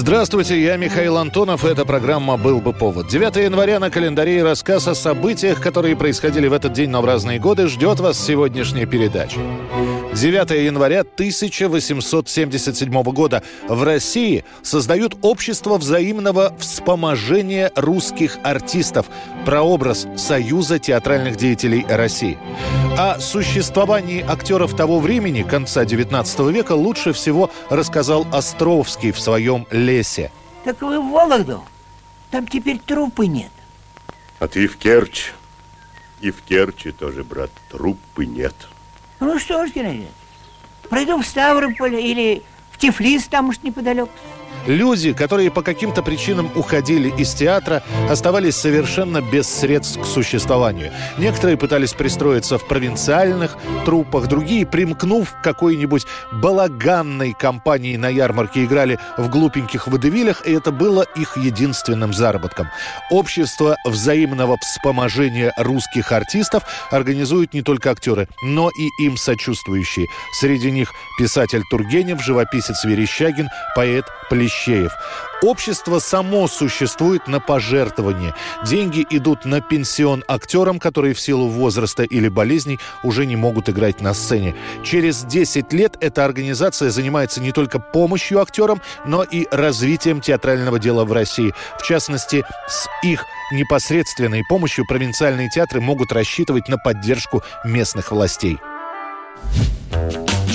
Здравствуйте, я Михаил Антонов. Эта программа «Был бы повод». 9 января на календаре и рассказ о событиях, которые происходили в этот день, но в разные годы, ждет вас сегодняшняя передача. 9 января 1877 года в России создают общество взаимного вспоможения русских артистов, прообраз Союза театральных деятелей России. О существовании актеров того времени, конца 19 века, лучше всего рассказал Островский в своем «Лесе». Так вы в Вологду? Там теперь трупы нет. А ты в Керчь. И в Керчи тоже, брат, труппы нет. Ну что ж, Геннадий, пройду в Ставрополь или в Тифлис, там уж неподалеку. Люди, которые по каким-то причинам уходили из театра, оставались совершенно без средств к существованию. Некоторые пытались пристроиться в провинциальных труппах, другие, примкнув к какой-нибудь балаганной компании на ярмарке, играли в глупеньких водевилях, и это было их единственным заработком. Общество взаимного вспоможения русских артистов организуют не только актеры, но и им сочувствующие. Среди них писатель Тургенев, живописец Верещагин, поэт Плещеев. Общество само существует на пожертвование. Деньги идут на пенсион актерам, которые в силу возраста или болезней уже не могут играть на сцене. Через 10 лет эта организация занимается не только помощью актерам, но и развитием театрального дела в России. В частности, с их непосредственной помощью провинциальные театры могут рассчитывать на поддержку местных властей.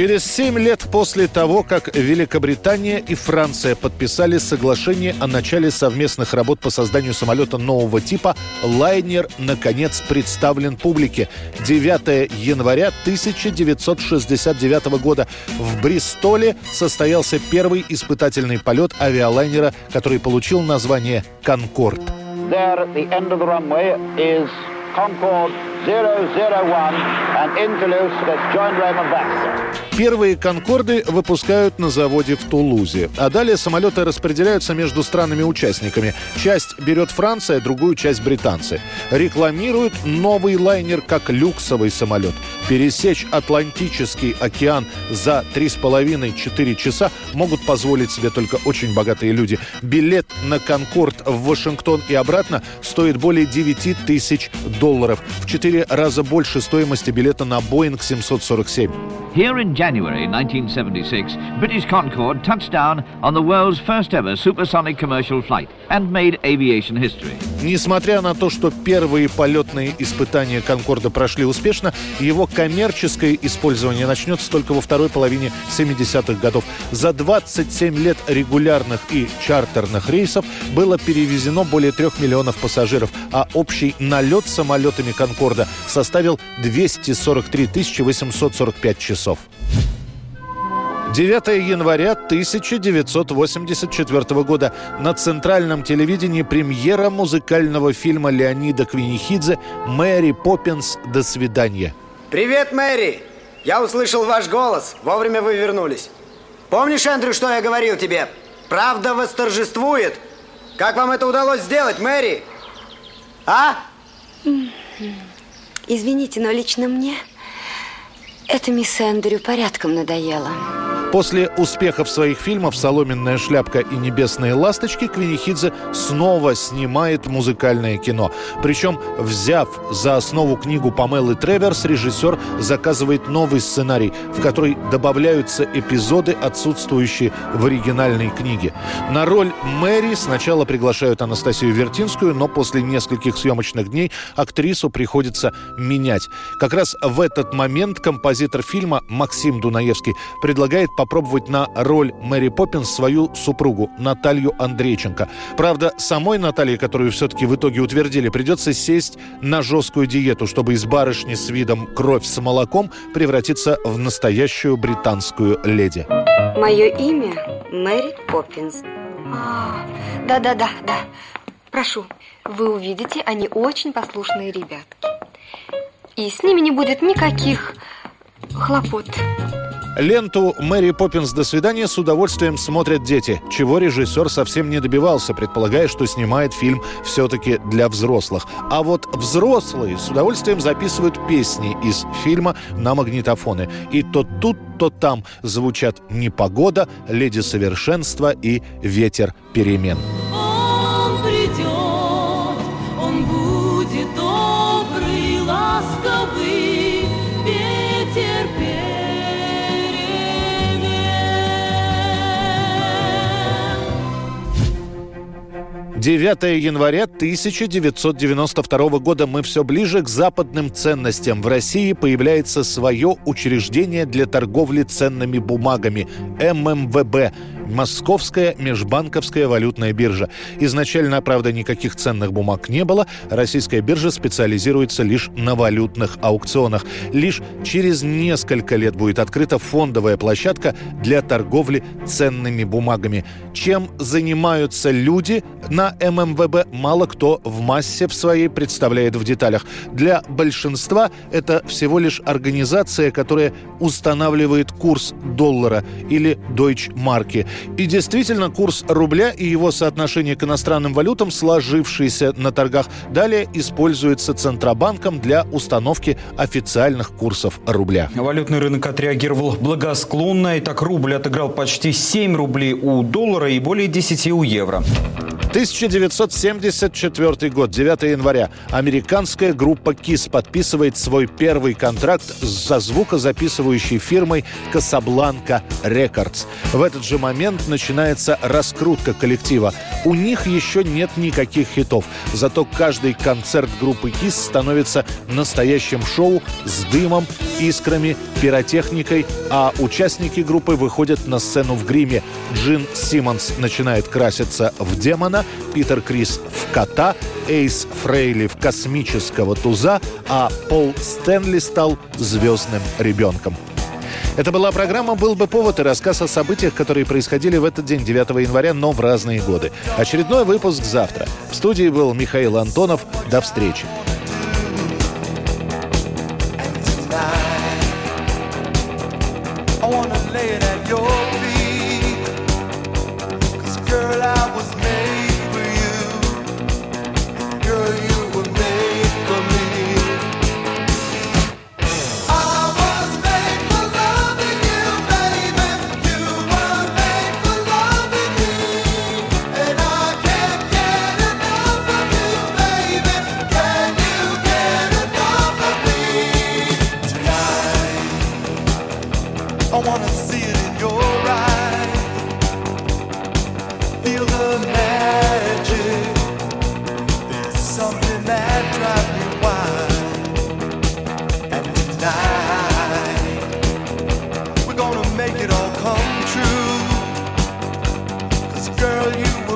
Через семь лет после того, как Великобритания и Франция подписали соглашение о начале совместных работ по созданию самолета нового типа, лайнер наконец представлен публике. 9 января 1969 года в Бристоле состоялся первый испытательный полет авиалайнера, который получил название «Конкорд». There at the end of the runway is Concorde 001 and in Toulouse that's John Raymond Baxter. Первые «Конкорды» выпускают на заводе в Тулузе. А далее самолеты распределяются между странами-участниками. Часть берет Франция, другую часть британцы. Рекламируют новый лайнер как люксовый самолет. Пересечь Атлантический океан за 3,5-4 часа могут позволить себе только очень богатые люди. Билет на «Конкорд» в Вашингтон и обратно стоит более 9 тысяч долларов. В 4 раза больше стоимости билета на «Боинг 747». Here in January 1976, British Concorde touched down on the world's first ever supersonic commercial flight and made aviation history. Несмотря на то, что первые полетные испытания «Конкорда» прошли успешно, его коммерческое использование начнется только во второй половине 70-х годов. За 27 лет регулярных и чартерных рейсов было перевезено более трех миллионов пассажиров, а общий налет самолетами «Конкорда» составил 243 845 часов. 9 января 1984 года на центральном телевидении премьера музыкального фильма Леонида Квинихидзе «Мэри Поппинс. До свидания». Привет, Мэри! Я услышал ваш голос. Вовремя вы вернулись. Помнишь, Эндрю, что я говорил тебе? Правда восторжествует. Как вам это удалось сделать, Мэри? А? Извините, но лично мне это мисс Эндрю порядком надоело. После успехов своих фильмов «Соломенная шляпка» и «Небесные ласточки» Квинихидзе снова снимает музыкальное кино. Причем, взяв за основу книгу Памелы Треверс, режиссер заказывает новый сценарий, в который добавляются эпизоды, отсутствующие в оригинальной книге. На роль Мэри сначала приглашают Анастасию Вертинскую, но после нескольких съемочных дней актрису приходится менять. Как раз в этот момент композитор фильма Максим Дунаевский предлагает попробовать на роль Мэри Поппинс свою супругу Наталью Андрейченко. Правда, самой Наталье, которую все-таки в итоге утвердили, придется сесть на жесткую диету, чтобы из барышни с видом кровь с молоком превратиться в настоящую британскую леди. Мое имя Мэри Поппинс. А, Да-да-да, да. Прошу, вы увидите, они очень послушные ребятки. и с ними не будет никаких хлопот. Ленту «Мэри Поппинс. До свидания» с удовольствием смотрят дети, чего режиссер совсем не добивался, предполагая, что снимает фильм все-таки для взрослых. А вот взрослые с удовольствием записывают песни из фильма на магнитофоны. И то тут, то там звучат «Непогода», «Леди совершенства» и «Ветер перемен». Он придет, он будет добрый, ласковый, 9 января 1992 года мы все ближе к западным ценностям. В России появляется свое учреждение для торговли ценными бумагами – ММВБ – Московская межбанковская валютная биржа. Изначально, правда, никаких ценных бумаг не было. Российская биржа специализируется лишь на валютных аукционах. Лишь через несколько лет будет открыта фондовая площадка для торговли ценными бумагами. Чем занимаются люди на ММВБ, мало кто в массе в своей представляет в деталях. Для большинства это всего лишь организация, которая устанавливает курс доллара или дойчмарки. И действительно, курс рубля и его соотношение к иностранным валютам, сложившиеся на торгах, далее используется Центробанком для установки официальных курсов рубля. Валютный рынок отреагировал благосклонно. И так рубль отыграл почти 7 рублей у доллара и более 10 у евро. 1974 год, 9 января. Американская группа KISS подписывает свой первый контракт со звукозаписывающей фирмой Casablanca Records. В этот же момент начинается раскрутка коллектива. У них еще нет никаких хитов, зато каждый концерт группы KISS становится настоящим шоу с дымом, искрами, пиротехникой, а участники группы выходят на сцену в гриме. Джин Симмонс начинает краситься в демона, Питер Крис в кота, Эйс Фрейли в космического туза, а Пол Стэнли стал звездным ребенком. Это была программа «Был бы повод» и рассказ о событиях, которые происходили в этот день, 9 января, но в разные годы. Очередной выпуск завтра. В студии был Михаил Антонов. До встречи. I girl, you